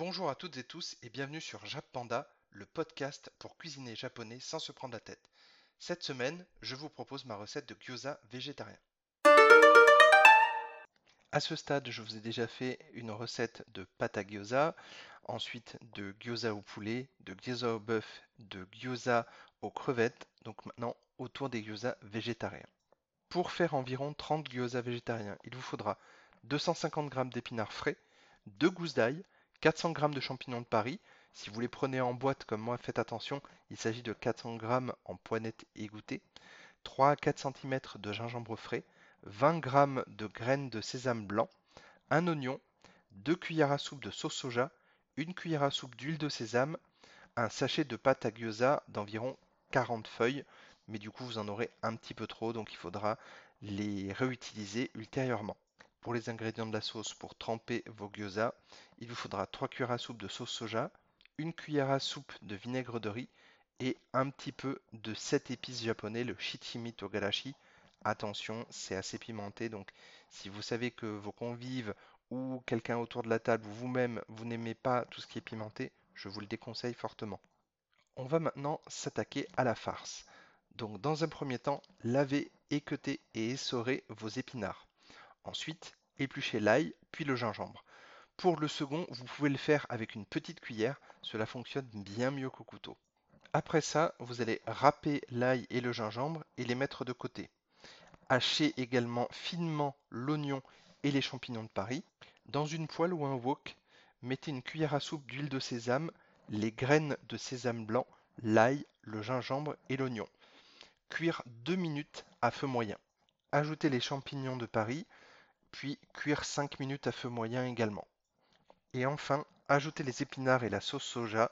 Bonjour à toutes et tous et bienvenue sur Panda, le podcast pour cuisiner japonais sans se prendre la tête. Cette semaine, je vous propose ma recette de gyoza végétarien. À ce stade, je vous ai déjà fait une recette de pâte à gyoza, ensuite de gyoza au poulet, de gyoza au bœuf, de gyoza aux crevettes, donc maintenant autour des gyoza végétariens. Pour faire environ 30 gyoza végétariens, il vous faudra 250 g d'épinards frais, 2 gousses d'ail, 400 g de champignons de Paris. Si vous les prenez en boîte comme moi, faites attention, il s'agit de 400 g en poignette égouttée, 3 à 4 cm de gingembre frais, 20 g de graines de sésame blanc, un oignon, 2 cuillères à soupe de sauce soja, une cuillère à soupe d'huile de sésame, un sachet de pâte à gyoza d'environ 40 feuilles, mais du coup vous en aurez un petit peu trop, donc il faudra les réutiliser ultérieurement. Pour les ingrédients de la sauce pour tremper vos gyoza, il vous faudra 3 cuillères à soupe de sauce soja, une cuillère à soupe de vinaigre de riz et un petit peu de 7 épices japonais, le shichimi togarashi. Attention, c'est assez pimenté, donc si vous savez que vos convives ou quelqu'un autour de la table ou vous-même, vous n'aimez pas tout ce qui est pimenté, je vous le déconseille fortement. On va maintenant s'attaquer à la farce. Donc dans un premier temps, lavez, équeutez et essorez vos épinards. Ensuite, épluchez l'ail, puis le gingembre. Pour le second, vous pouvez le faire avec une petite cuillère, cela fonctionne bien mieux qu'au couteau. Après ça, vous allez râper l'ail et le gingembre et les mettre de côté. Hachez également finement l'oignon et les champignons de Paris. Dans une poêle ou un wok, mettez une cuillère à soupe d'huile de sésame, les graines de sésame blanc, l'ail, le gingembre et l'oignon. Cuire 2 minutes à feu moyen. Ajoutez les champignons de Paris, puis cuire 5 minutes à feu moyen également. Et enfin, ajoutez les épinards et la sauce soja,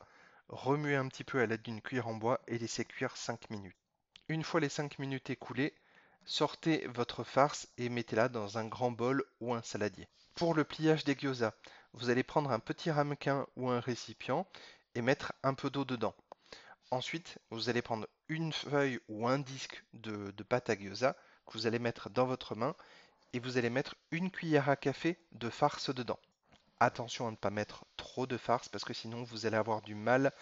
remuez un petit peu à l'aide d'une cuillère en bois et laissez cuire 5 minutes. Une fois les 5 minutes écoulées, sortez votre farce et mettez-la dans un grand bol ou un saladier. Pour le pliage des gyoza, vous allez prendre un petit ramequin ou un récipient et mettre un peu d'eau dedans. Ensuite, vous allez prendre une feuille ou un disque de, de pâte à gyoza que vous allez mettre dans votre main et vous allez mettre une cuillère à café de farce dedans. Attention à ne pas mettre trop de farce parce que sinon vous allez avoir du mal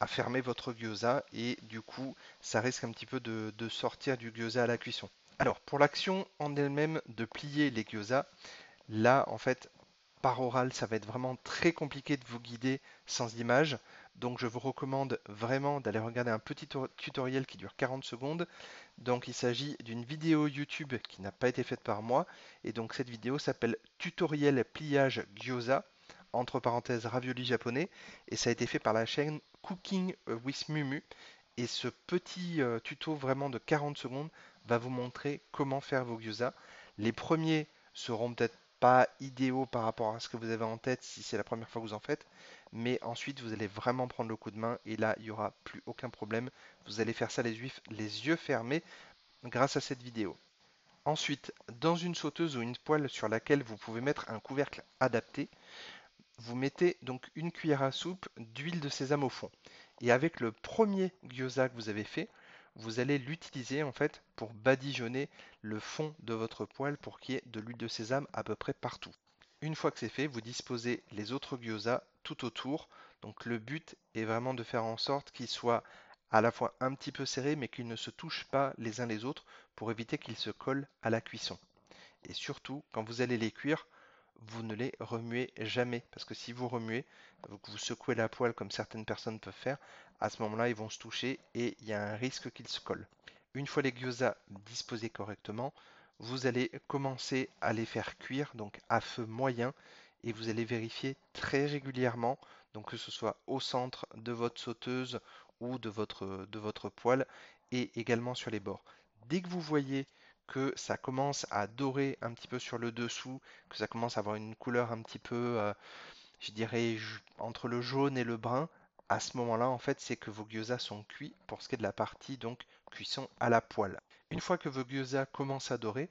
à fermer votre gyoza et du coup ça risque un petit peu de, sortir du gyoza à la cuisson. Alors pour l'action en elle-même de plier les gyoza, là en fait par oral ça va être vraiment très compliqué de vous guider sans image. Donc je vous recommande vraiment d'aller regarder un petit tutoriel qui dure 40 secondes. Donc il s'agit d'une vidéo YouTube qui n'a pas été faite par moi. Et donc cette vidéo s'appelle Tutoriel pliage gyoza, entre parenthèses ravioli japonais. Et ça a été fait par la chaîne Cooking with Mumu. Et ce petit euh, tuto vraiment de 40 secondes va vous montrer comment faire vos gyoza. Les premiers seront peut-être pas idéaux par rapport à ce que vous avez en tête si c'est la première fois que vous en faites. Mais ensuite, vous allez vraiment prendre le coup de main et là, il n'y aura plus aucun problème. Vous allez faire ça les, les yeux fermés grâce à cette vidéo. Ensuite, dans une sauteuse ou une poêle sur laquelle vous pouvez mettre un couvercle adapté, vous mettez donc une cuillère à soupe d'huile de sésame au fond. Et avec le premier gyoza que vous avez fait, vous allez l'utiliser en fait pour badigeonner le fond de votre poêle pour qu'il y ait de l'huile de sésame à peu près partout. Une fois que c'est fait, vous disposez les autres gyoza tout autour. Donc le but est vraiment de faire en sorte qu'ils soient à la fois un petit peu serrés mais qu'ils ne se touchent pas les uns les autres pour éviter qu'ils se collent à la cuisson. Et surtout, quand vous allez les cuire, vous ne les remuez jamais. Parce que si vous remuez, vous secouez la poêle comme certaines personnes peuvent faire, à ce moment-là, ils vont se toucher et il y a un risque qu'ils se collent. Une fois les gyoza disposés correctement, vous allez commencer à les faire cuire donc à feu moyen et vous allez vérifier très régulièrement donc que ce soit au centre de votre sauteuse ou de votre, de poêle et également sur les bords. Dès que vous voyez que ça commence à dorer un petit peu sur le dessous, que ça commence à avoir une couleur un petit peu, euh, je dirais, entre le jaune et le brun, à ce moment-là, en fait, c'est que vos gyoza sont cuits pour ce qui est de la partie donc cuisson à la poêle. Une fois que vos gyoza commencent à dorer,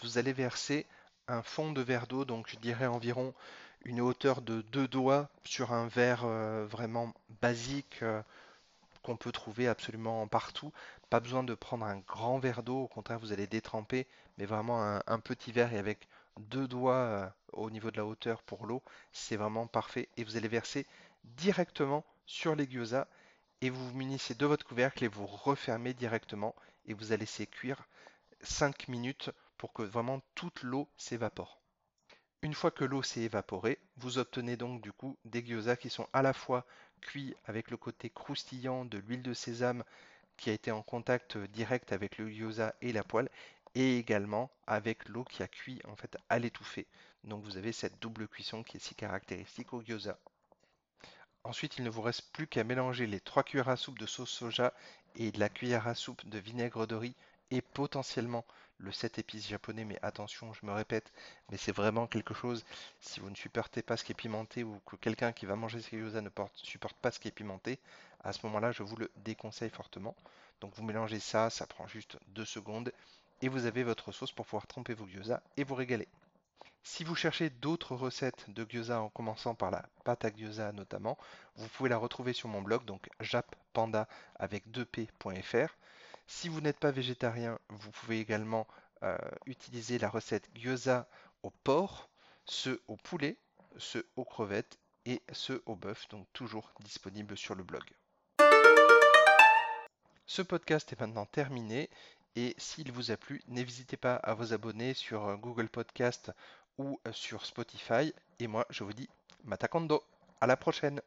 vous allez verser un fond de verre d'eau, donc je dirais environ une hauteur de deux doigts sur un verre euh, vraiment basique euh, qu'on peut trouver absolument partout. Pas besoin de prendre un grand verre d'eau, au contraire vous allez détremper, mais vraiment un, petit verre et avec deux doigts euh, au niveau de la hauteur pour l'eau, c'est vraiment parfait. Et vous allez verser directement sur les gyoza et vous vous munissez de votre couvercle et vous refermez directement et vous allez laisser cuire 5 minutes pour que vraiment toute l'eau s'évapore. Une fois que l'eau s'est évaporée, vous obtenez donc du coup des gyoza qui sont à la fois cuits avec le côté croustillant de l'huile de sésame qui a été en contact direct avec le gyoza et la poêle et également avec l'eau qui a cuit en fait à l'étouffer. Donc vous avez cette double cuisson qui est si caractéristique au gyoza. Ensuite, il ne vous reste plus qu'à mélanger les 3 cuillères à soupe de sauce soja et de la cuillère à soupe de vinaigre de riz et potentiellement le 7 épices japonais, mais attention, je me répète, mais c'est vraiment quelque chose, si vous ne supportez pas ce qui est pimenté ou que quelqu'un qui va manger ces gyoza ne supporte pas ce qui est pimenté, à ce moment-là, je vous le déconseille fortement. Donc vous mélangez ça, ça prend juste 2 secondes, et vous avez votre sauce pour pouvoir tremper vos gyoza et vous régaler. Si vous cherchez d'autres recettes de gyoza en commençant par la pâte à gyoza notamment, vous pouvez la retrouver sur mon blog, donc jappanda avec 2p.fr. Si vous n'êtes pas végétarien, vous pouvez également euh, utiliser la recette gyoza au porc, ceux au poulet, ceux aux crevettes et ceux au bœuf, donc toujours disponible sur le blog. Ce podcast est maintenant terminé et s'il vous a plu, n'hésitez pas à vous abonner sur euh, Google Podcast ou euh, sur Spotify. Et moi, je vous dis Matakondo. À la prochaine.